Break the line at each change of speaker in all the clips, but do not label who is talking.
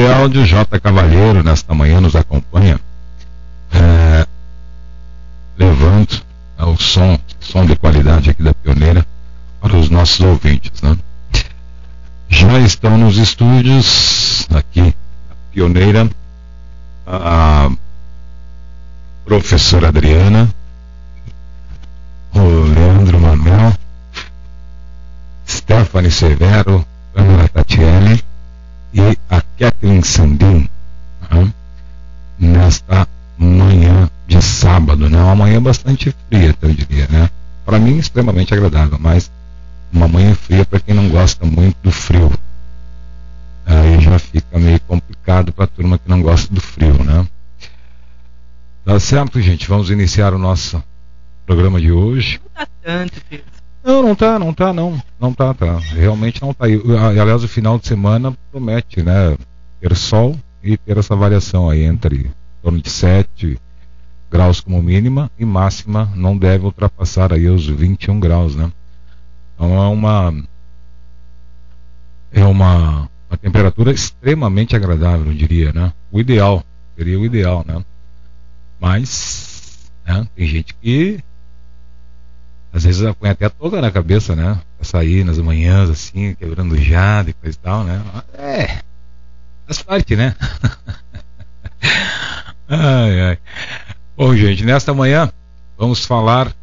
De áudio, J. Cavalheiro, nesta manhã, nos acompanha, é, levando é, o som, som de qualidade aqui da Pioneira para os nossos ouvintes, né? Já estão nos estúdios, aqui, na Pioneira, a professora Adriana, o Leandro Manuel, Stephanie Severo, Ana Tatiele e a Kathleen Sandin, né? nesta manhã de sábado, né? Uma manhã bastante fria, eu diria, né? Para mim, extremamente agradável, mas uma manhã fria para quem não gosta muito do frio. Aí já fica meio complicado para a turma que não gosta do frio, né? Tá certo, gente? Vamos iniciar o nosso programa de hoje.
Não tá tanto, Pedro.
Não, não tá, não tá, não. Não tá, tá. Realmente não tá. E, aliás, o final de semana promete, né? Ter sol e ter essa variação aí entre em torno de 7 graus como mínima e máxima não deve ultrapassar aí os 21 graus, né? Então é uma é uma, uma temperatura extremamente agradável, eu diria, né? O ideal, seria o ideal, né? Mas né, tem gente que às vezes põe até toda na cabeça, né? Pra sair nas manhãs assim, quebrando jado e coisa e tal, né? É, faz parte, né? ai, ai. Bom, gente, nesta manhã vamos falar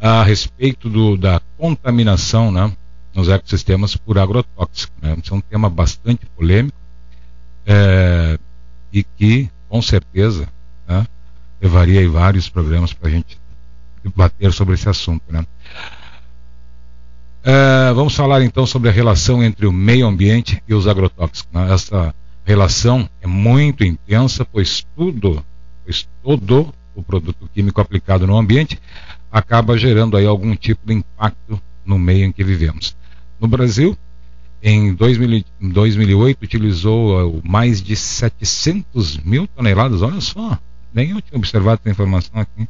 a respeito do, da contaminação né, nos ecossistemas por agrotóxico. Né? Isso é um tema bastante polêmico é, e que, com certeza, né, levaria aí vários programas para a gente debater sobre esse assunto. Né? É, vamos falar então sobre a relação entre o meio ambiente e os agrotóxicos. Né? Essa relação é muito intensa, pois tudo, pois todo o produto químico aplicado no ambiente acaba gerando aí algum tipo de impacto no meio em que vivemos. No Brasil, em 2000, 2008, utilizou uh, mais de 700 mil toneladas, olha só, nem eu tinha observado essa informação aqui.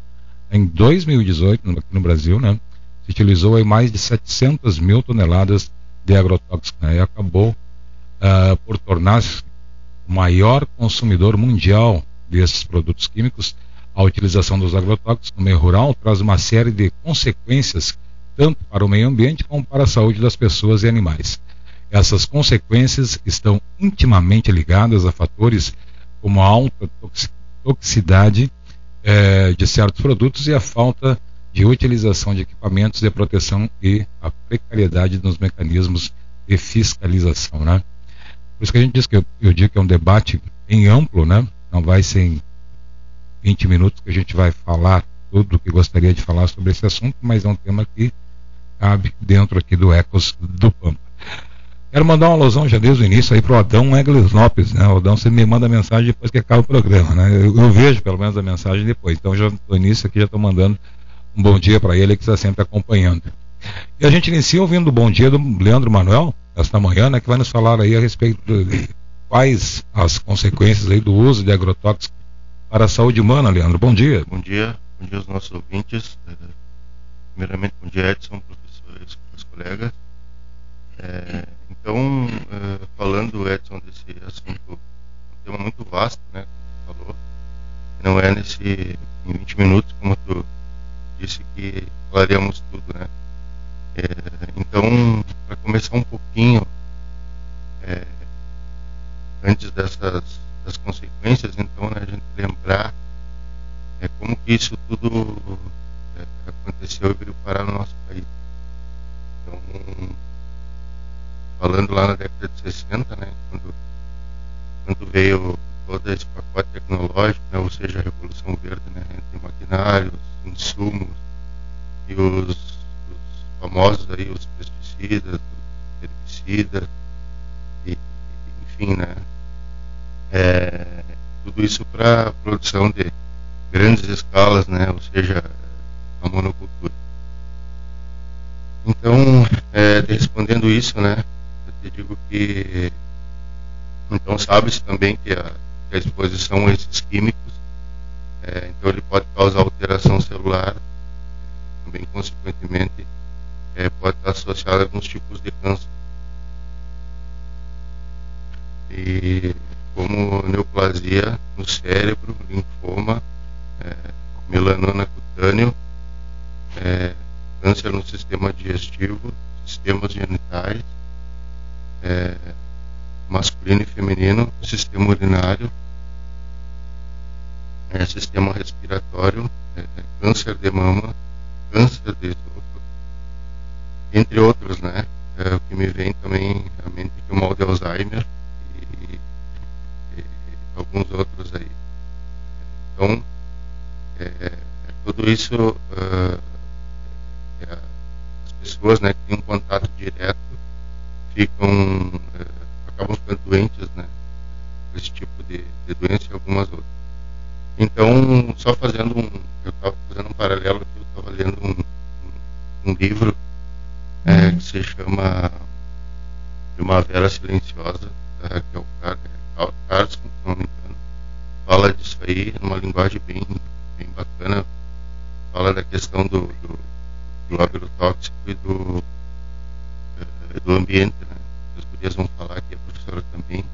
Em 2018, aqui no Brasil, né, se utilizou aí mais de 700 mil toneladas de agrotóxicos, né, e acabou uh, por tornar-se o maior consumidor mundial desses produtos químicos, a utilização dos agrotóxicos no meio rural traz uma série de consequências tanto para o meio ambiente como para a saúde das pessoas e animais. Essas consequências estão intimamente ligadas a fatores como a alta toxicidade eh, de certos produtos e a falta de utilização de equipamentos de proteção e a precariedade nos mecanismos de fiscalização, né? Por isso que a gente diz que eu, eu digo que é um debate em amplo, né? Não vai ser em 20 minutos que a gente vai falar tudo o que gostaria de falar sobre esse assunto, mas é um tema que cabe dentro aqui do Ecos do Pampa. Quero mandar uma alusão já desde o início aí pro Adão Eglis Lopes, né? O Adão, você me manda mensagem depois que acaba o programa, né? Eu, eu vejo pelo menos a mensagem depois. Então já no início aqui já estou mandando um bom dia para ele que está sempre acompanhando. E a gente inicia ouvindo o bom dia do Leandro Manuel, esta manhã, né? Que vai nos falar aí a respeito de quais as consequências aí do uso de agrotóxicos para a saúde humana, Leandro. Bom dia.
Bom dia, bom dia aos nossos ouvintes. É, primeiramente, bom dia, Edson, professores, meus colegas. É, então, é, falando, Edson, desse assunto, um tema muito vasto, né, como tu falou, não é nesse, em 20 minutos, como tu disse, que falaríamos tudo, né. É, então, para começar um pouquinho, é, antes dessas das consequências, então, né, a gente lembrar é, como que isso tudo é, aconteceu e veio parar no nosso país. Então, falando lá na década de 60, né, quando, quando veio todo esse pacote tecnológico, né, ou seja, a Revolução Verde, né, entre maquinários, insumos e os, os famosos aí, os pesticidas, os herbicidas, e, enfim, né, é, tudo isso para produção de grandes escalas, né, ou seja, a monocultura. Então, é, respondendo isso, né, eu digo que então sabe-se também que a, que a, exposição a esses químicos, é, então ele pode causar alteração celular, também consequentemente é, pode estar associado a alguns tipos de câncer. E como neoplasia no cérebro, linfoma, é, melanoma cutâneo, é, câncer no sistema digestivo, sistemas genitais, é, masculino e feminino, sistema urinário, é, sistema respiratório, é, câncer de mama, câncer de esôfago, entre outros, né? É, o que me vem também à mente é o mal de Alzheimer e, e alguns outros aí. Então, é, tudo isso, uh, as pessoas né, que têm um contato direto ficam, uh, acabam ficando doentes, né? Esse tipo de, de doença e algumas outras. Então, só fazendo um, eu estava fazendo um paralelo aqui, eu estava lendo um, um, livro é, que se chama Primavera Silenciosa, é, que é o Carson, se não me engano, fala disso aí numa linguagem bem, bem bacana, fala da questão do, do, do agrotóxico e do, é, do ambiente, gurias vão falar aqui, a professora também.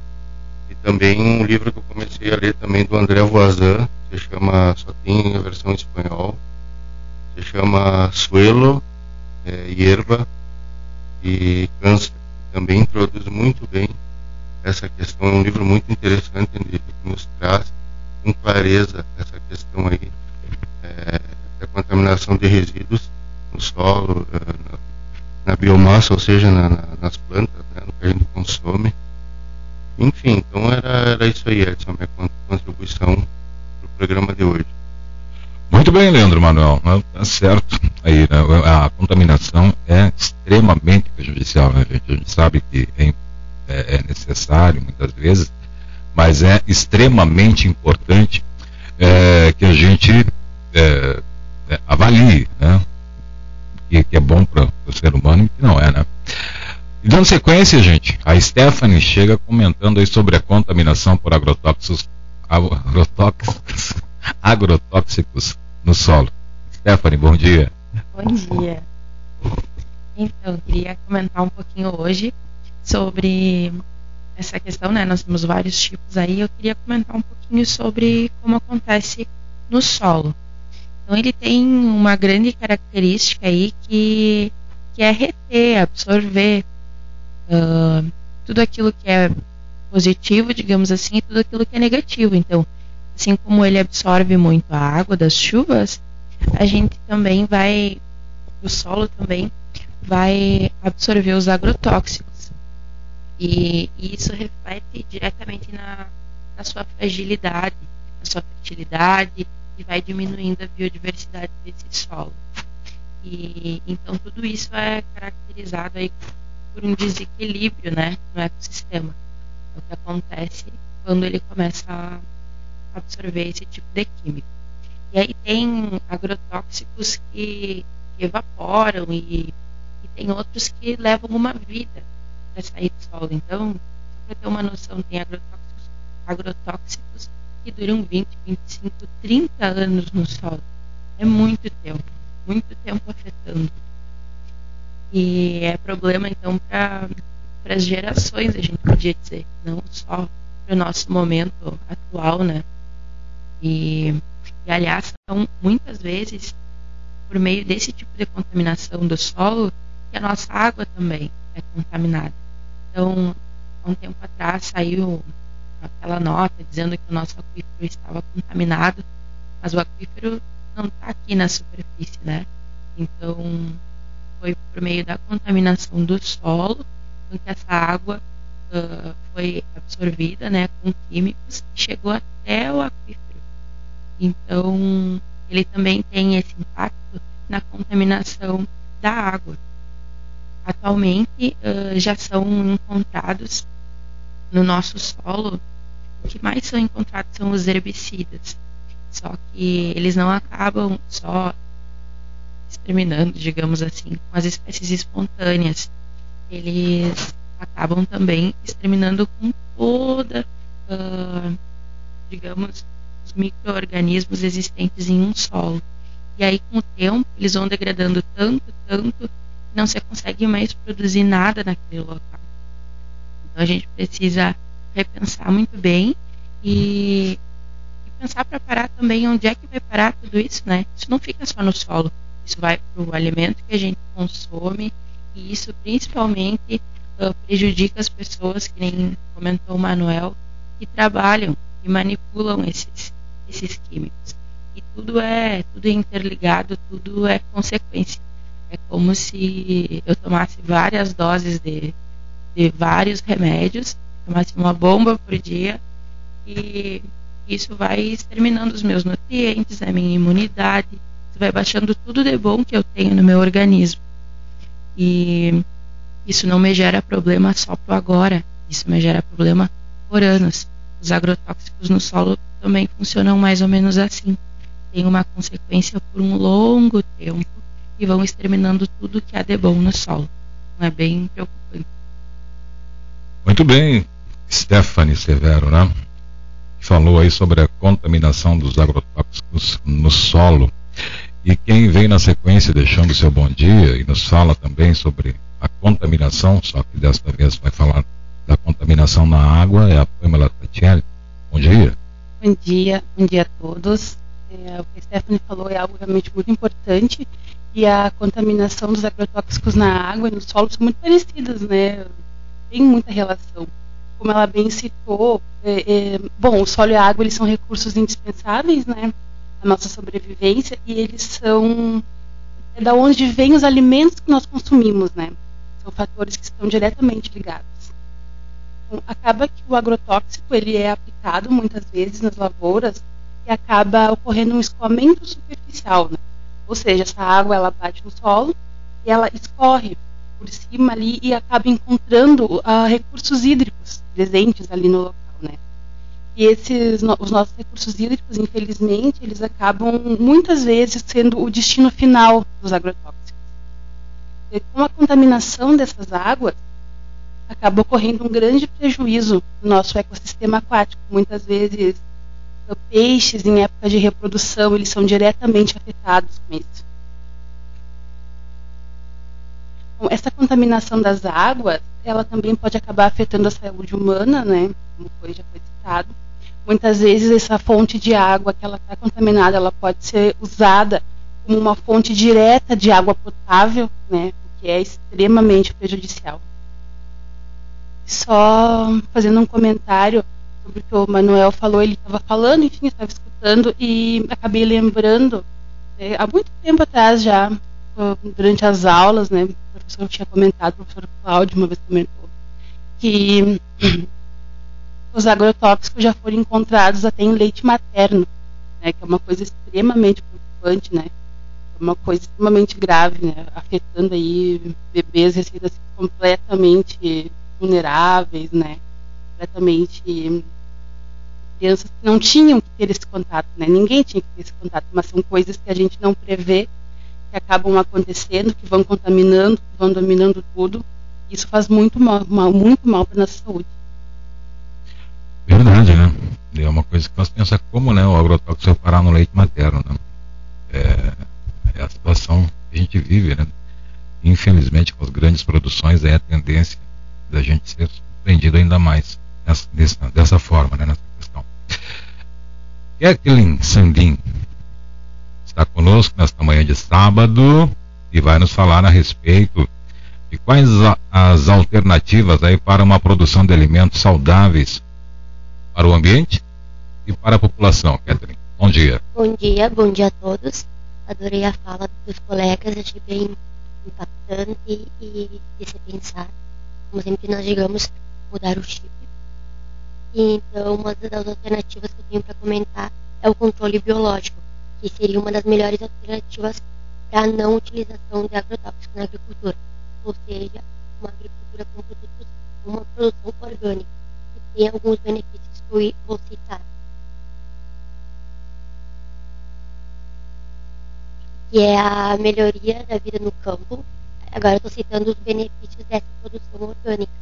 E também um livro que eu comecei a ler também do André Voisin, se chama, só tem a versão em espanhol, se chama Suelo, é, Hierba e Câncer. Também introduz muito bem essa questão. É um livro muito interessante que nos traz com clareza essa questão aí é, da contaminação de resíduos no solo, é, na, na biomassa, ou seja, na, na, nas plantas, né, no que a gente consome. Enfim, então era, era isso aí, Edson, minha contribuição para o programa de hoje.
Muito bem, Leandro Manuel, tá certo. Aí, né, a contaminação é extremamente prejudicial, né, gente? A gente sabe que é, é, é necessário muitas vezes, mas é extremamente importante é, que a gente é, é, avalie, né? Que, que é bom para o ser humano e que não é, né? E dando sequência, gente, a Stephanie chega comentando aí sobre a contaminação por agrotóxicos, agrotóxicos, agrotóxicos no solo. Stephanie, bom dia.
Bom dia. Então, queria comentar um pouquinho hoje sobre essa questão, né? Nós temos vários tipos aí. Eu queria comentar um pouquinho sobre como acontece no solo. Então, ele tem uma grande característica aí que, que é reter, absorver uh, tudo aquilo que é positivo, digamos assim, e tudo aquilo que é negativo. Então, assim como ele absorve muito a água das chuvas, a gente também vai, o solo também vai absorver os agrotóxicos. E, e isso reflete diretamente na, na sua fragilidade, na sua fertilidade e vai diminuindo a biodiversidade desse solo. E então tudo isso é caracterizado aí por um desequilíbrio né, no ecossistema. É o que acontece quando ele começa a absorver esse tipo de químico. E aí tem agrotóxicos que, que evaporam e, e, tem outros que levam uma vida para sair do solo. Então, só para ter uma noção, tem agrotóxicos, agrotóxicos que duram 20, 25, 30 anos no solo. É muito tempo, muito tempo afetando. E é problema, então, para as gerações, a gente podia dizer, não só para o nosso momento atual, né? E, e, aliás, são muitas vezes por meio desse tipo de contaminação do solo que a nossa água também é contaminada. Então, há um tempo atrás saiu aquela nota dizendo que o nosso aquífero estava contaminado, mas o aquífero não está aqui na superfície, né? Então, foi por meio da contaminação do solo em que essa água uh, foi absorvida né, com químicos e chegou até o aquífero. Então, ele também tem esse impacto na contaminação da água. Atualmente, uh, já são encontrados no nosso solo, o que mais são encontrados são os herbicidas. Só que eles não acabam só exterminando, digamos assim, com as espécies espontâneas. Eles acabam também exterminando com toda, uh, digamos, os micro-organismos existentes em um solo. E aí, com o tempo, eles vão degradando tanto, tanto, que não se consegue mais produzir nada naquele local. Então, a gente precisa repensar muito bem e, e pensar para parar também onde é que vai parar tudo isso, né? Isso não fica só no solo, isso vai para o alimento que a gente consome e isso principalmente uh, prejudica as pessoas, que nem comentou o Manuel, que trabalham e manipulam esses, esses químicos. E tudo é, tudo é interligado, tudo é consequência. É como se eu tomasse várias doses de, de vários remédios, tomasse uma bomba por dia e isso vai exterminando os meus nutrientes, a minha imunidade, vai baixando tudo de bom que eu tenho no meu organismo. E isso não me gera problema só por agora, isso me gera problema por anos. Os agrotóxicos no solo também funcionam mais ou menos assim. Tem uma consequência por um longo tempo e vão exterminando tudo que há de bom no solo. Não é bem preocupante.
Muito bem, Stephanie Severo, né? Falou aí sobre a contaminação dos agrotóxicos no solo. E quem vem na sequência deixando seu bom dia e nos fala também sobre a contaminação, só que desta vez vai falar da contaminação na água, é a Pamela Tatiana. Bom dia.
Bom dia, bom dia a todos. É, o que a Stephanie falou é algo realmente muito importante e a contaminação dos agrotóxicos na água e no solo são muito parecidas, né? Tem muita relação. Como ela bem citou, é, é, bom, o solo e a água eles são recursos indispensáveis, né? a nossa sobrevivência e eles são é da onde vêm os alimentos que nós consumimos, né? São fatores que estão diretamente ligados. Então, acaba que o agrotóxico ele é aplicado muitas vezes nas lavouras e acaba ocorrendo um escoamento superficial, né? Ou seja, essa água ela bate no solo e ela escorre por cima ali e acaba encontrando uh, recursos hídricos presentes ali no local. E esses, os nossos recursos hídricos, infelizmente, eles acabam muitas vezes sendo o destino final dos agrotóxicos. E com a contaminação dessas águas, acaba ocorrendo um grande prejuízo no nosso ecossistema aquático. Muitas vezes, peixes em época de reprodução, eles são diretamente afetados com isso. Bom, essa contaminação das águas, ela também pode acabar afetando a saúde humana, né? Como foi, já foi citado Muitas vezes essa fonte de água que ela está contaminada, ela pode ser usada como uma fonte direta de água potável, né, o que é extremamente prejudicial. Só fazendo um comentário sobre o que o Manuel falou, ele estava falando, enfim, estava escutando e acabei lembrando, né, há muito tempo atrás já, durante as aulas, né, o professor tinha comentado, o professor Cláudio uma vez comentou, que os agrotóxicos já foram encontrados até em leite materno, né, que é uma coisa extremamente preocupante, né? uma coisa extremamente grave, né? afetando aí bebês recém completamente vulneráveis, né? completamente crianças que não tinham que ter esse contato, né? Ninguém tinha que ter esse contato, mas são coisas que a gente não prevê, que acabam acontecendo, que vão contaminando, que vão dominando tudo. Isso faz muito mal, mal muito mal para nossa saúde.
Verdade, né? É uma coisa que nós pensar como né, o agrotóxico vai parar no leite materno, né? É, é a situação que a gente vive, né? Infelizmente, com as grandes produções, é a tendência da gente ser surpreendido ainda mais nessa, dessa, dessa forma, né, nessa questão. Kathleen Sandin está conosco nesta manhã de sábado e vai nos falar a respeito de quais as alternativas aí para uma produção de alimentos saudáveis para o ambiente e para a população, Kathleen. Bom dia.
Bom dia, bom dia a todos. Adorei a fala dos colegas, achei bem impactante e de se pensar. Como sempre nós digamos, mudar o chip. Então, uma das alternativas que eu tenho para comentar é o controle biológico, que seria uma das melhores alternativas para a não utilização de agrotóxicos na agricultura, ou seja, uma agricultura com produtos, uma produção orgânica, que tem alguns benefícios que eu vou citar. Que é a melhoria da vida no campo. Agora estou citando os benefícios dessa produção orgânica,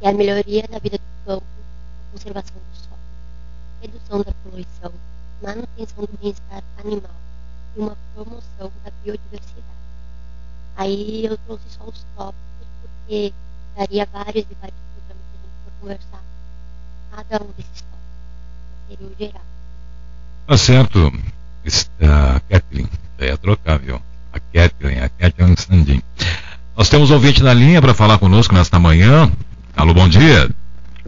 que é a melhoria da vida do campo, conservação do solo, redução da poluição, manutenção do bem-estar animal e uma promoção da biodiversidade. Aí eu trouxe só os tópicos, porque daria vários e vários programas que a gente for conversar cada um desses tópicos. Seria o geral.
Tá certo, uh, Kathleen. Já ia trocar, viu? A Kathleen, a Kathleen Sandin. Nós temos um ouvinte na linha para falar conosco nesta manhã. Alô, bom dia.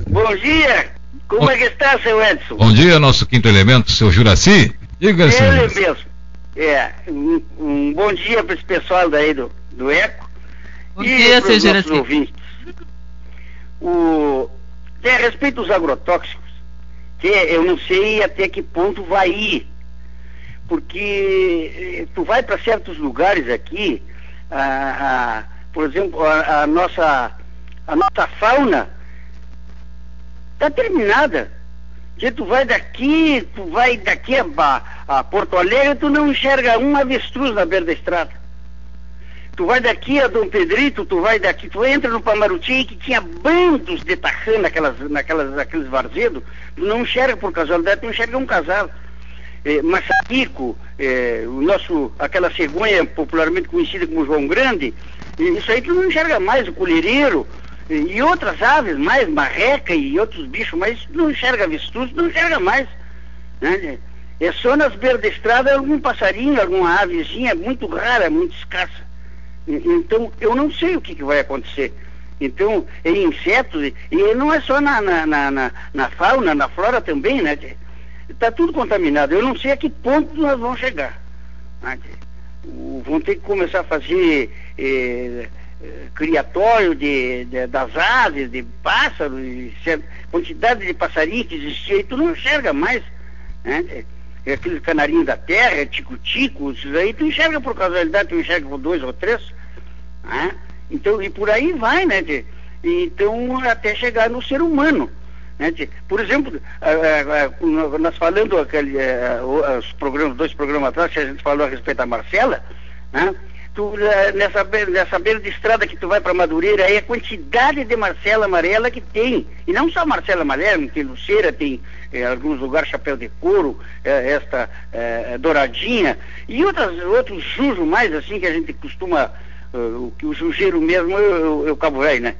Bom dia! Como bom, é que está, seu Edson?
Bom dia, nosso quinto elemento, seu Juraci.
Diga, senhor. Ele mesmo. É, um, um, bom dia para esse pessoal daí do, do ECO.
Bom e dia, seu Juraci.
ouvintes. O, a respeito dos agrotóxicos, que eu não sei até que ponto vai ir. Porque eh, tu vai para certos lugares aqui, a, a, por exemplo, a, a, nossa, a nossa fauna está terminada. Que tu vai daqui, tu vai daqui a, a, Porto Alegre, tu não enxerga um avestruz na beira da estrada. Tu vai daqui a Dom Pedrito, tu vai daqui, tu entra no Pamaruti que tinha bandos de tacã naquelas, naquelas, naqueles varzedos, tu não enxerga por casualidade, tu enxerga um casal. Maçarico, é, o nosso, aquela cegonha popularmente conhecida como João Grande, isso aí tu não enxerga mais, o colhereiro, e outras aves mais, marreca e outros bichos, mas não enxerga avestruz, não enxerga mais. Né? É só nas beiras da estrada algum passarinho, alguma avezinha muito rara, muito escassa. Então, eu não sei o que, que vai acontecer. Então, em insetos, e não é só na, na, na, na fauna, na flora também, né? Está tudo contaminado. Eu não sei a que ponto nós vamos chegar. Né? Vão ter que começar a fazer eh, criatório de, de, das aves, de pássaros, de quantidade de passarinhos que existia, e tu não enxerga mais. Né? É aquele canarinho da terra, tico-tico, isso aí tu enxerga por casualidade, tu enxerga por dois ou três. Né? Então, e por aí vai, né? De, então, até chegar no ser humano. Né? De, por exemplo, nós falando aquele, os programas, dois programas atrás, que a gente falou a respeito da Marcela, né? Tu, eh, nessa, nessa beira de estrada que tu vai para Madureira, aí a quantidade de Marcela amarela que tem. E não só Marcela amarela, tem Luceira, tem em eh, alguns lugares chapéu de couro, eh, esta douradinha, e outras, outros jujos mais assim que a gente costuma, o que o jujeiro mesmo é o cabo velho, né?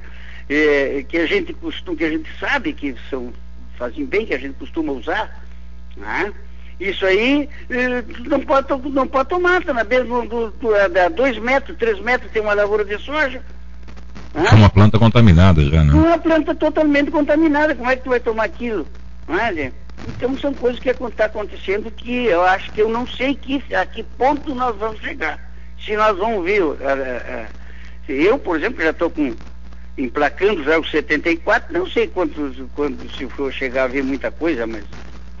que a gente costuma, que a gente sabe que são, fazem bem, que a gente costuma usar, né? Isso aí eh, não pode, não pode tomar, tá na beira do, do, do, a dois metros, três metros tem uma lavoura de soja.
É uma planta contaminada já, né?
Uma planta totalmente contaminada, como é que tu vai tomar aquilo? É, então são coisas que estão acontecendo que eu acho que eu não sei que, a que ponto nós vamos chegar. Se nós vamos ver. Uh, uh, eu, por exemplo, já estou com emplacando já os 74, não sei quantos, quando se for chegar a ver muita coisa, mas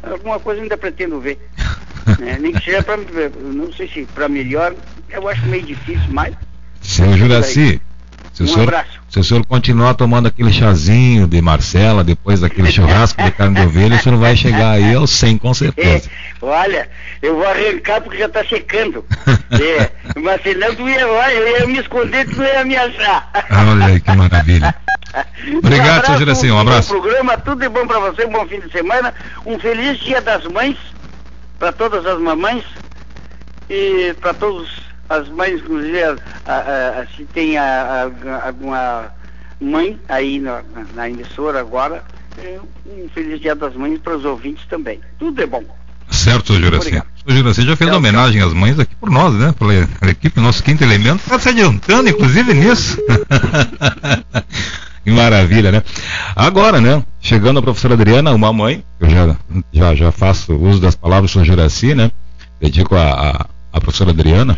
Alguma coisa ainda pretendo ver. né? Nem que seja para, não sei se para melhor, eu acho meio difícil, mas.
Seu Juraci, se
Um
senhor,
abraço.
Se o senhor continuar tomando aquele chazinho de Marcela, depois daquele churrasco de carne de ovelha, o senhor vai chegar aí aos 100 com
É,
certeza.
olha, eu vou arrancar porque já está secando. É, mas senão tu ia, eu ia me esconder, tu ia me achar.
Olha aí que maravilha. Obrigado, seu Juraci, um
bom
abraço.
programa, tudo de bom para você, um bom fim de semana, um feliz dia das mães, para todas as mamães e para todas as mães, inclusive a- a- a- se tem alguma mãe aí na, na- emissora agora, é, um feliz dia das mães para os ouvintes também. Tudo de bom.
Certo, Juraci. O Juraci já fez
Tchau,
homenagem às mães aqui por nós, né? Pela, pela equipe, nosso quinto elemento. Está se adiantando, inclusive, nisso. que maravilha, né? Agora, né? Chegando a professora Adriana, uma mãe, eu já, já, já faço uso das palavras do Sr. Juraci, né? Dedico a, a, a professora Adriana,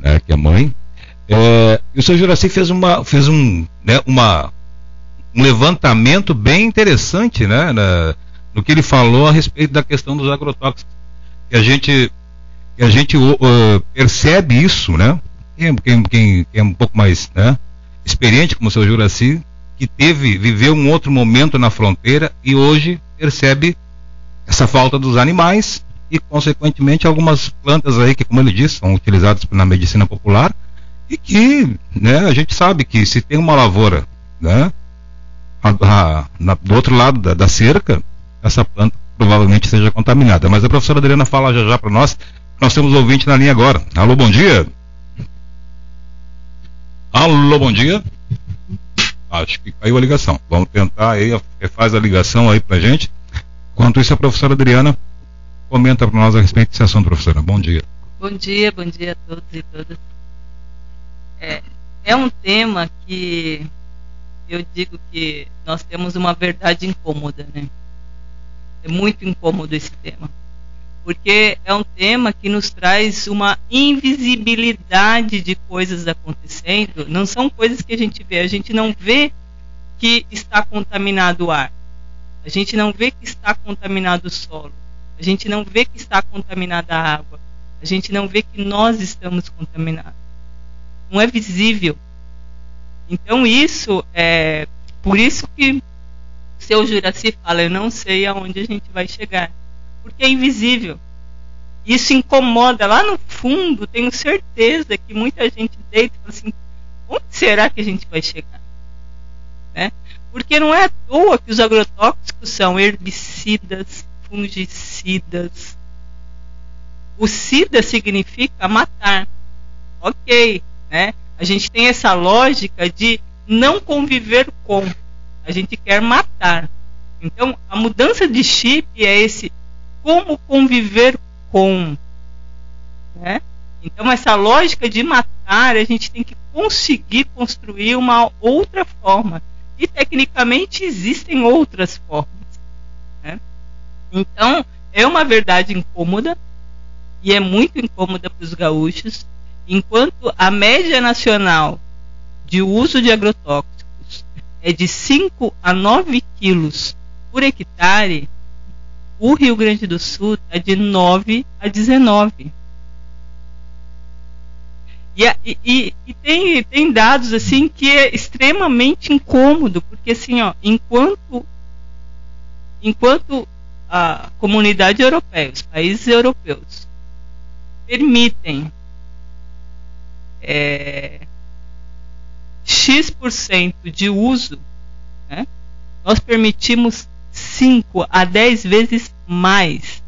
né? Que é mãe. É, e o Sr. Juraci fez, uma, fez um, né, uma, um levantamento bem interessante, né? Na, no que ele falou a respeito da questão dos agrotóxicos. Que a gente, que a gente uh, percebe isso, né? Quem, quem, quem é um pouco mais né, experiente, como o seu Juraci, que teve, viveu um outro momento na fronteira e hoje percebe essa falta dos animais e, consequentemente, algumas plantas aí que, como ele disse, são utilizadas na medicina popular e que né, a gente sabe que se tem uma lavoura né, a- a- na- do outro lado da, da cerca, essa planta provavelmente seja contaminada. Mas a professora Adriana fala já já para nós. Nós temos ouvinte na linha agora. Alô, bom dia. Alô, bom dia. Acho que caiu a ligação. Vamos tentar aí, faz a ligação aí pra gente. Enquanto isso, a professora Adriana comenta para nós a respeito desse assunto, professora. Bom dia.
Bom dia, bom dia a todos e todas. É, é um tema que eu digo que nós temos uma verdade incômoda, né? É muito incômodo esse tema. Porque é um tema que nos traz uma invisibilidade de coisas acontecendo. Não são coisas que a gente vê. A gente não vê que está contaminado o ar. A gente não vê que está contaminado o solo. A gente não vê que está contaminada a água. A gente não vê que nós estamos contaminados. Não é visível. Então isso é por isso que o seu Juraci fala, eu não sei aonde a gente vai chegar, porque é invisível. Isso incomoda lá no fundo, tenho certeza que muita gente deita e fala assim, onde será que a gente vai chegar? Né? Porque não é à toa que os agrotóxicos são herbicidas, fungicidas. O SIDA significa matar. Ok, né? A gente tem essa lógica de não conviver com. A gente quer matar. Então, a mudança de chip é esse como conviver com. Né? Então, essa lógica de matar, a gente tem que conseguir construir uma outra forma. E, tecnicamente, existem outras formas. Então, é uma verdade incômoda, e é muito incômoda para os gaúchos, enquanto a média nacional de uso de agrotóxicos é de 5 a 9 quilos por hectare, o Rio Grande do Sul está de 9 a 19. E, a- e- e- e tem, tem dados assim que é extremamente incômodo, porque assim, ó, enquanto, enquanto a comunidade europeia, os países europeus, permitem é, X% de uso, né, nós permitimos 5 a 10 vezes mais.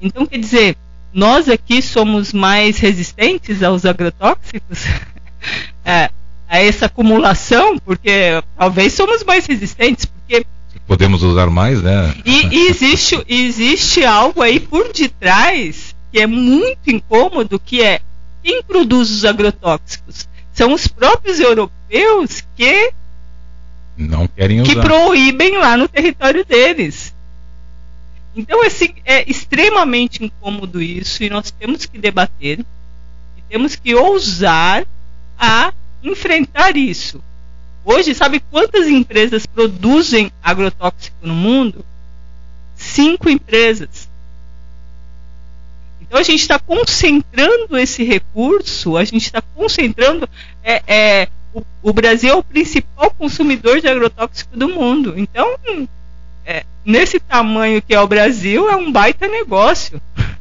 Então, quer dizer, nós aqui somos mais resistentes aos agrotóxicos, é, a essa acumulação, porque talvez somos mais resistentes, porque
Podemos usar mais, né?
e, e existe, existe algo aí por detrás que é muito incômodo, que é quem produz os agrotóxicos? São os próprios europeus que,
Não querem
que
usar.
proíbem lá no território deles. Então esse, é extremamente incômodo isso e nós temos que debater e temos que ousar a enfrentar isso. Hoje, sabe quantas empresas produzem agrotóxico no mundo? Cinco empresas. Então a gente está concentrando esse recurso, a gente está concentrando. É, é o, o, Brasil é o principal consumidor de agrotóxico do mundo. Então, é, nesse tamanho que é o Brasil, é um baita negócio.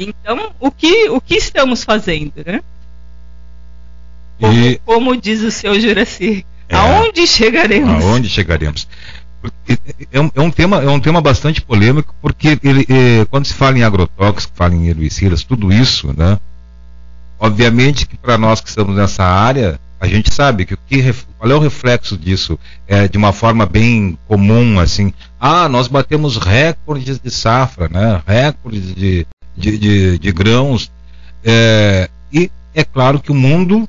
Então, o que, o que estamos fazendo, né? Como, e... como diz o seu Juraci, é, aonde chegaremos?
Aonde chegaremos? É um, é um, tema, é um tema bastante polêmico, porque ele, é, quando se fala em agrotóxicos, fala em herbicidas, tudo isso, né? Obviamente que para nós que estamos nessa área, a gente sabe que, que qual é o reflexo disso? É, de uma forma bem comum, assim, ah, nós batemos recordes de safra, né? Recordes de, de, de, de grãos. É, e é claro que o mundo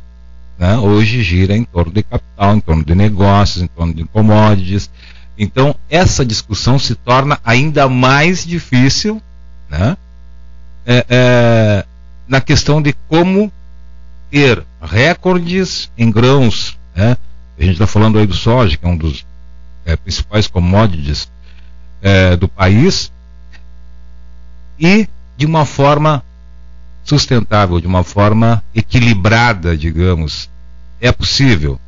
né, hoje gira em torno de capital, em torno de negócios, em torno de commodities. Então, essa discussão se torna ainda mais difícil né, é, é, na questão de como ter recordes em grãos. Né? A gente está falando aí do soja, que é um dos é, principais commodities é, do país, e de uma forma sustentável, de uma forma equilibrada, digamos. É possível?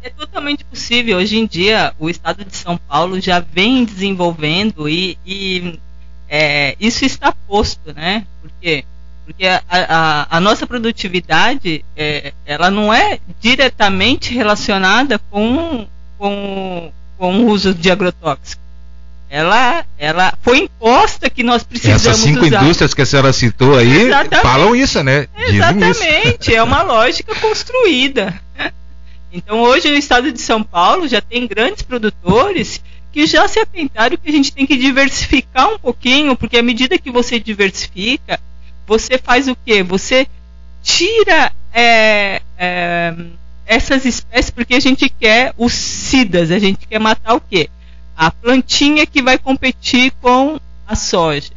É totalmente possível. Hoje em dia, o estado de São Paulo já vem desenvolvendo e, e é, isso está posto, né? Porque porque a, a, a nossa produtividade é, ela não é diretamente relacionada com, com, com o uso de agrotóxicos ela, ela foi imposta que nós precisamos
Essas cinco
usar.
indústrias que a senhora citou aí Exatamente. falam isso, né?
Exatamente, é uma lógica construída. Então hoje no estado de São Paulo já tem grandes produtores que já se atentaram que a gente tem que diversificar um pouquinho, porque à medida que você diversifica, você faz o quê? Você tira é, é, essas espécies porque a gente quer os SIDAs, a gente quer matar o quê? A plantinha que vai competir com a soja.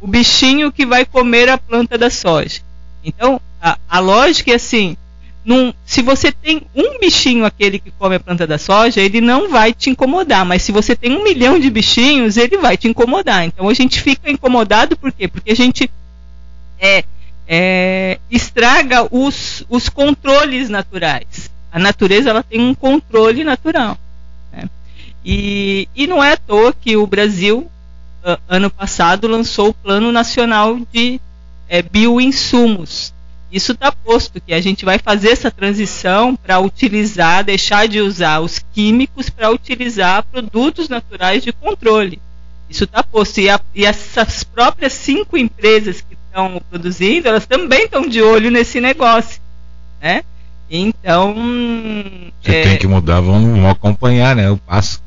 O bichinho que vai comer a planta da soja. Então, a, a lógica é assim: num, se você tem um bichinho, aquele que come a planta da soja, ele não vai te incomodar. Mas se você tem um milhão de bichinhos, ele vai te incomodar. Então a gente fica incomodado por quê? Porque a gente é, é, estraga os, os controles naturais. A natureza ela tem um controle natural. E, e não é à toa que o Brasil, ano passado, lançou o Plano Nacional de é, Bioinsumos. Isso está posto, que a gente vai fazer essa transição para utilizar, deixar de usar os químicos para utilizar produtos naturais de controle. Isso está posto. E, a, e, essas próprias cinco empresas que estão produzindo, elas também estão de olho nesse negócio. Né? Então.
Você é... tem que mudar, vamos, vamos acompanhar né, o passo.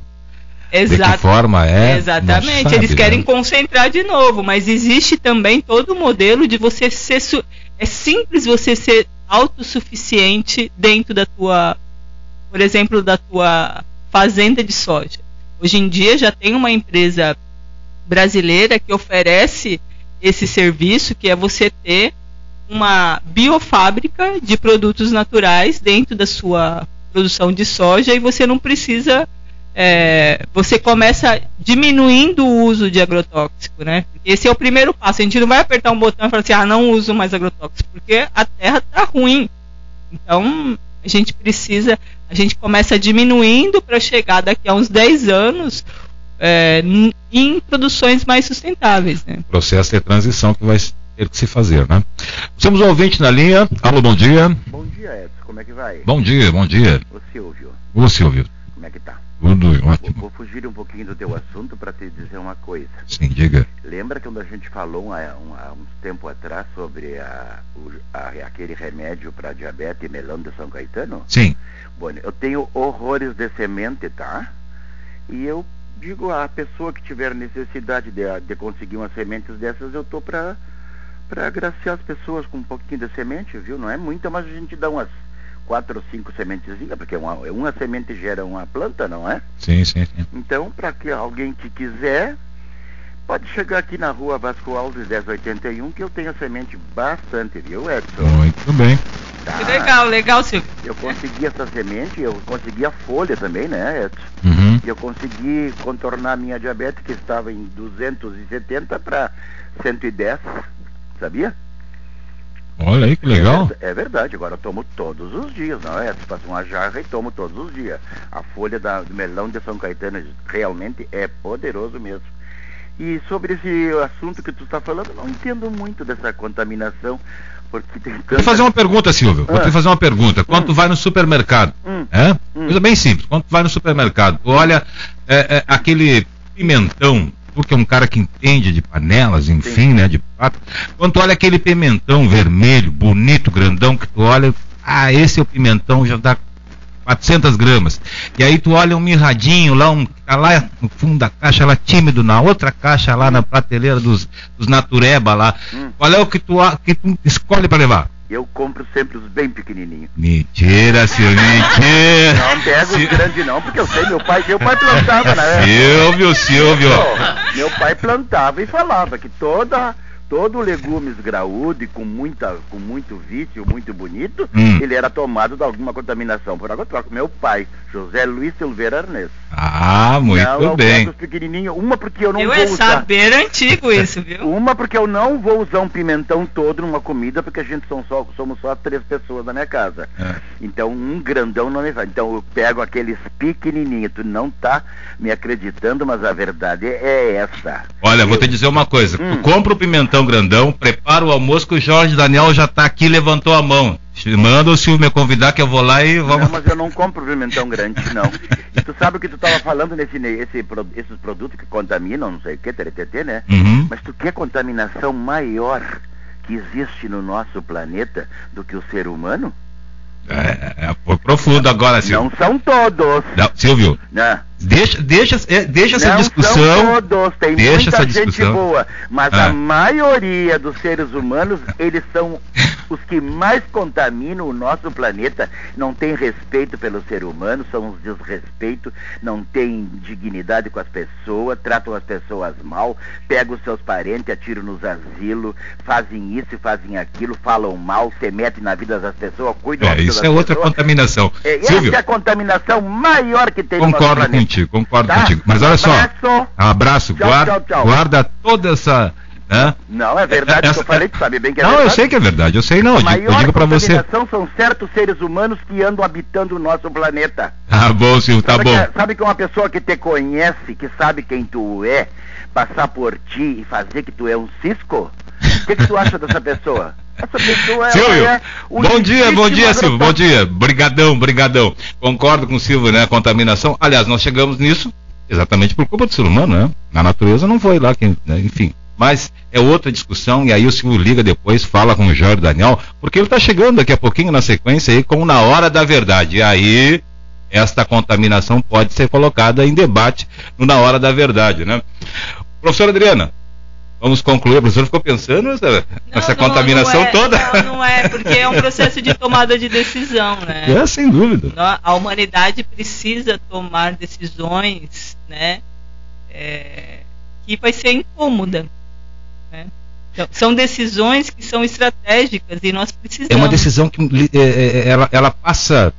Exato. De que forma é?
Exatamente. Sabe, Eles querem né? concentrar de novo, mas existe também todo o modelo de você ser. É simples você ser autossuficiente dentro da tua, por exemplo, da tua fazenda de soja. Hoje em dia já tem uma empresa brasileira que oferece esse serviço, que é você ter uma biofábrica de produtos naturais dentro da sua produção de soja e você não precisa é, você começa diminuindo o uso de agrotóxico, né? Esse é o primeiro passo. A gente não vai apertar um botão e falar assim, ah, não uso mais agrotóxico, porque a terra está ruim. Então, a gente precisa, a gente começa diminuindo para chegar daqui a uns 10 anos é, em produções mais sustentáveis. Né?
Processo de transição que vai ter que se fazer, né? Temos um ouvinte na linha. Alô, bom dia.
Bom dia, Edson. Como é que vai?
Bom dia, bom dia.
O Silvio.
O Silvio.
Como é que tá?
Tudo ótimo.
Vou, vou fugir um pouquinho do teu assunto para te dizer uma coisa.
Sim, diga.
Lembra quando a gente falou há, um, há uns tempo atrás sobre a, o, a, aquele remédio para diabetes melão de São Caetano?
Sim.
Bom, eu tenho horrores de semente, tá? E eu digo à pessoa que tiver necessidade de, de conseguir umas sementes dessas, eu tô para para agraciar as pessoas com um pouquinho de semente, viu? Não é muita, mas a gente dá umas quatro ou cinco sementezinhas, porque uma, uma semente gera uma planta, não é?
Sim, sim, sim.
Então, para que alguém que quiser, pode chegar aqui na rua Vasco Alves 1081, que eu tenho a semente bastante, viu, Edson?
Muito bem.
Tá. Que legal, legal, Silvio.
Eu consegui essa semente, eu consegui a folha também, né, Edson?
Uhum.
Eu consegui contornar a minha diabetes, que estava em 270 para 110, sabia?
Olha aí que legal.
É, verdade, agora eu tomo todos os dias, não é? Faço uma jarra e tomo todos os dias. A folha da, do melão de São Caetano realmente é poderoso mesmo. E sobre esse assunto que tu está falando, não entendo muito dessa contaminação, porque tem tanta...
Vou fazer uma pergunta, Silvio. Vou te
Ah.
fazer uma pergunta. Quando
Hum.
tu vai no supermercado,
Hum.
é?
Hum.
Coisa bem simples. Quando tu vai no supermercado, tu olha é, é, aquele pimentão, tu que é um cara que entende de panelas, enfim,
Sim.
né, de prato. Quando tu olha aquele pimentão vermelho, bonito, grandão, que tu olha, ah, esse é o pimentão, já dá 400 gramas. E aí tu olha um mirradinho lá, um tá lá no fundo da caixa, lá tímido, na outra caixa lá na prateleira dos, dos natureba lá.
Hum.
Qual é o que tu, que tu escolhe para levar?
Eu compro sempre os bem pequenininhos.
Mentira, Silvio, mentira.
Não pego os
Sil-
grandes não, porque eu sei, meu pai, meu pai plantava, né?
Silvio, Silvio.
Meu pai plantava e falava que toda todo legumes graúdo e com muita com muito vício, muito bonito,
Hum.
ele era tomado de alguma contaminação por água troca. Meu pai, José Luiz Silveira Arnes.
Ah, muito
não, eu
bem.
pequenininhos, uma porque eu não
Eu
vou
é
usar.
saber antigo isso, viu?
Uma porque eu não vou usar um pimentão todo numa comida, porque a gente são só, somos só três pessoas na minha casa.
É.
Então um grandão não me vai. Então eu pego aqueles pequenininhos. Tu não tá me acreditando, mas a verdade é essa.
Olha, vou te dizer uma coisa.
Hum.
Tu compra o pimentão grandão, prepara o almoço que o Jorge Daniel já tá aqui, levantou a mão. Manda o Silvio me convidar que eu vou lá e vamos.
Não, mas eu não compro pimentão grande, não. E tu sabe o que tu tava falando nesse, esse, esses produtos que contaminam, não sei o que, TTT, né?
Uhum.
Mas tu quer contaminação maior que existe no nosso planeta do que o ser humano?
É, é, foi profundo agora, Silvio.
Não são todos.
Não, Silvio,
Né?
Deixa, deixa, é, deixa essa
não
discussão.
são todos, tem
Deixa
muita gente
discussão.
boa, mas
Ah.
a maioria dos seres humanos, eles são os que mais contaminam o nosso planeta, não tem respeito pelo ser humano, são uns desrespeito, não tem dignidade com as pessoas, tratam as pessoas mal, pegam os seus parentes, atiram nos asilos, fazem isso e fazem aquilo, falam mal, se metem na vida das pessoas, cuidam da
É, isso é outra
pessoas.
contaminação.
É,
Silvio,
essa é a contaminação maior que tem no nosso
concordo
planeta.
contigo, concordo
Tá?
contigo. Mas olha só,
Abraço.
abraço,
Tchau,
guarda,
tchau, tchau.
guarda toda essa. Né?
Não, é verdade que
Essa-
eu falei, tu sabe bem que é
não,
verdade.
eu sei que é verdade, eu sei não,
A
eu digo, digo pra você.
são certos seres humanos que andam habitando o nosso planeta.
Tá bom, Silvio, tá
sabe,
bom.
Que, sabe que uma pessoa que te conhece, que sabe quem tu é, passar por ti e fazer que tu é um cisco? O que, que tu acha dessa pessoa? Essa pessoa ela
Silvio,
é o
bom dia, bom dia, Silvio, bom dia. Brigadão, brigadão. Concordo com o Silvio, né? A contaminação. Aliás, nós chegamos nisso exatamente por culpa do ser humano, né? Na natureza não foi lá, quem, né? enfim. Mas é outra discussão, e aí o Silvio liga depois, fala com o Jorge Daniel, porque ele está chegando daqui a pouquinho na sequência aí, como na hora da verdade. E aí, esta contaminação pode ser colocada em debate no na hora da verdade, né? Professora Adriana, vamos concluir. A professora ficou pensando nessa, nessa
Não, não,
contaminação
não é,
toda?
Não, não é, porque é um processo de tomada de decisão, né?
É, sem dúvida.
A humanidade precisa tomar decisões, né? é, que vai ser incômoda. Né? Então, são decisões que são estratégicas e nós precisamos.
É uma decisão que li- é, é, ela, ela passa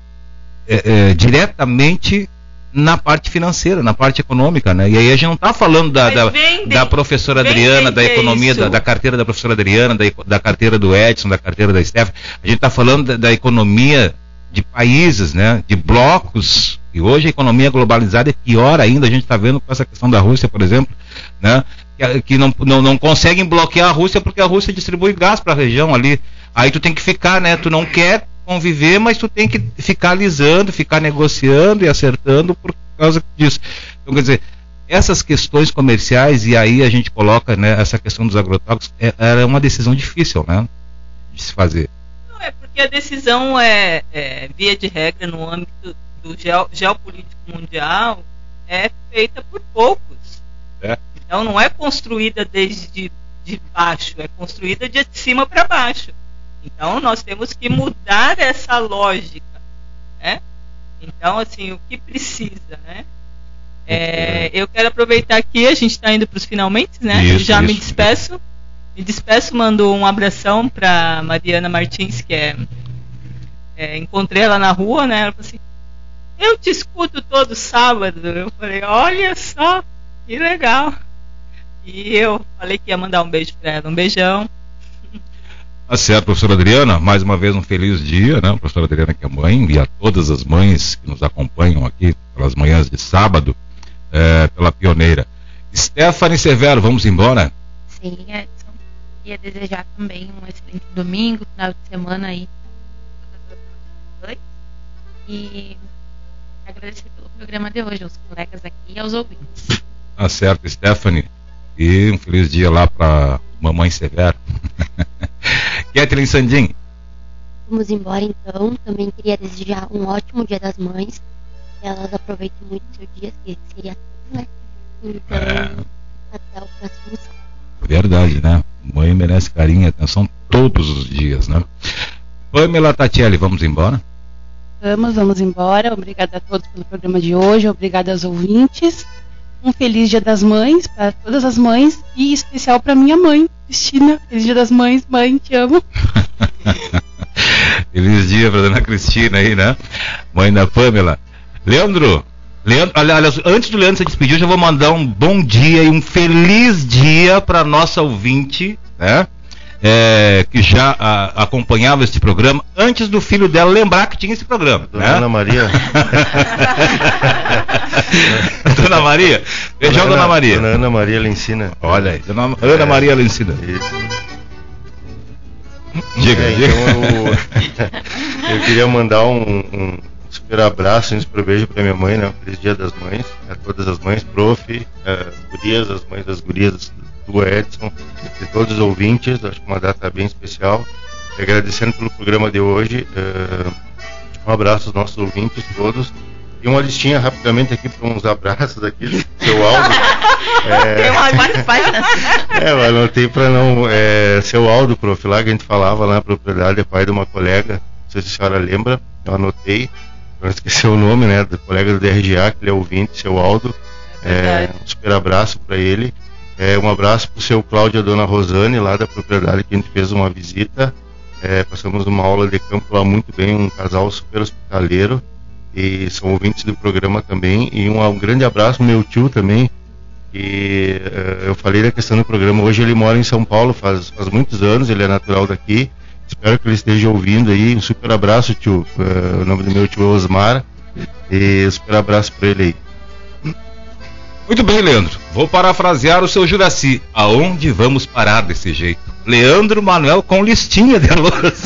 é, é, diretamente na parte financeira, na parte econômica, né? E aí a gente não está falando da, da,
vem
da professora
vem
Adriana, da economia, da, da carteira da professora Adriana, da, da carteira do Edson, da carteira da Steph. A gente está falando da, da economia de países, né? De blocos. E hoje a economia globalizada é pior ainda. A gente está vendo com essa questão da Rússia, por exemplo, né? Que, que não, não, não conseguem bloquear a Rússia porque a Rússia distribui gás para a região ali. Aí tu tem que ficar, né? Tu não quer conviver, mas tu tem que ficar alisando, ficar negociando e acertando por causa disso. Então, quer dizer, essas questões comerciais, e aí a gente coloca né, essa questão dos agrotóxicos, é, é uma decisão difícil, né? De se fazer.
Não, é porque a decisão é, é, via de regra, no âmbito do geo- geopolítico mundial, é feita por poucos.
É.
Então não é construída desde de baixo, é construída de cima para baixo. Então nós temos que mudar essa lógica. Né? Então, assim, o que precisa, né? É, eu quero aproveitar aqui, a gente está indo para os finalmente, né?
Isso,
Já me
isso.
despeço. Me despeço, mando um abração para Mariana Martins, que é é, encontrei ela na rua, né? Ela falou assim: Eu te escuto todo sábado. Eu falei: Olha só, que legal. E eu falei que ia mandar um beijo para ela. Um beijão.
Tá certo, professora Adriana. Mais uma vez um feliz dia, né? Professora Adriana, que é mãe, e a todas as mães que nos acompanham aqui pelas manhãs de sábado, é, pela pioneira. Stephanie Severo, vamos embora?
Sim, Edson. Queria desejar também um excelente domingo, final de semana aí. E agradecer pelo programa de hoje, aos colegas aqui e aos ouvintes.
Tá certo, Stephanie. E um feliz dia lá para Mamãe Severo. Kathleen Sandim.
Vamos embora então. Também queria desejar um ótimo Dia das Mães. Que elas aproveitem muito o seu dia, que seria tudo, né? Então,
É.
até o próximo sábado.
Verdade, né? Mãe merece carinho e atenção todos os dias, né? Pamela Tatielli, vamos embora?
Vamos, vamos embora. Obrigada a todos pelo programa de hoje. Obrigada aos ouvintes. Um feliz Dia das Mães para todas as mães e especial para minha mãe, Cristina. Feliz Dia das Mães, mãe, te amo.
Feliz dia pra dona Cristina aí, né? Mãe da Pamela. Leandro, Leandro, aliás, antes do Leandro se despedir, eu já vou mandar um bom dia e um feliz dia para nossa ouvinte, né? É, que já a- acompanhava este programa antes do filho dela lembrar que tinha esse programa.
Dona
né?
Ana Maria.
Dona Maria. Beijão, Dona, Maria.
Dona Ana Maria Lencina.
Olha aí, Dona Ana
É.
Maria Lencina.
Isso.
Diga,
É,
diga.
então eu, eu queria mandar um, um super abraço, um super beijo para minha mãe, né? Feliz Dia das Mães, a todas as mães, prof, eh, gurias, as mães das gurias do Edson, de todos os ouvintes, acho que uma data bem especial. E agradecendo pelo programa de hoje, eh, um abraço aos nossos ouvintes todos. E uma listinha rapidamente aqui para uns abraços aqui do seu Aldo.
Tem umas quatro páginas.
É, eu anotei pra não. É, seu Aldo, prof, lá que a gente falava lá na propriedade, é pai de uma colega, não sei se a senhora lembra, eu anotei, não esquecer o nome, né, do colega do DRGA, que ele é ouvinte, seu Aldo. É, um super abraço para ele. É, um abraço pro seu Cláudio e a dona Rosane, lá da propriedade que a gente fez uma visita. É, passamos uma aula de campo lá muito bem, um casal super hospitaleiro. E são ouvintes do programa também. E um, um grande abraço meu tio também, que eh, eu falei da questão do programa. Hoje ele mora em São Paulo faz, faz muitos anos, ele é natural daqui. Espero que ele esteja ouvindo aí. Um super abraço, tio. Eh, o nome do meu tio é Osmar. E um super abraço para ele aí.
Muito bem, Leandro. Vou parafrasear o seu Juraci. Aonde vamos parar desse jeito? Leandro Manuel com listinha de alôs.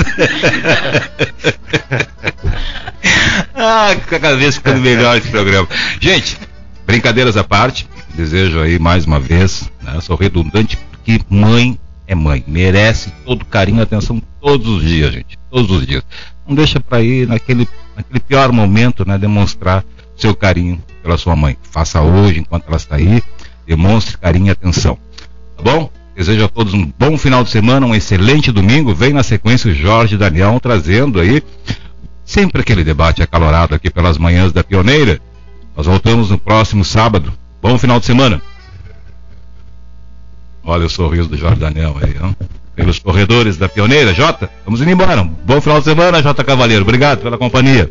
ah, cada vez ficando melhor esse programa. Gente, brincadeiras à parte, desejo aí mais uma vez, né, sou redundante, porque mãe é mãe, merece todo carinho e atenção todos os dias, gente, todos os dias. Não deixa para ir naquele, naquele pior momento, né, demonstrar seu carinho pela sua mãe. Faça hoje, enquanto ela está aí, demonstre carinho e atenção. Tá bom? Desejo a todos um bom final de semana, um excelente domingo. Vem na sequência o Jorge Daniel trazendo aí sempre aquele debate acalorado aqui pelas manhãs da Pioneira. Nós voltamos no próximo sábado. Bom final de semana. Olha o sorriso do Jorge Daniel aí, ó. Pelos corredores da Pioneira. Jota, vamos indo embora. Bom final de semana, Jota Cavaleiro. Obrigado pela companhia.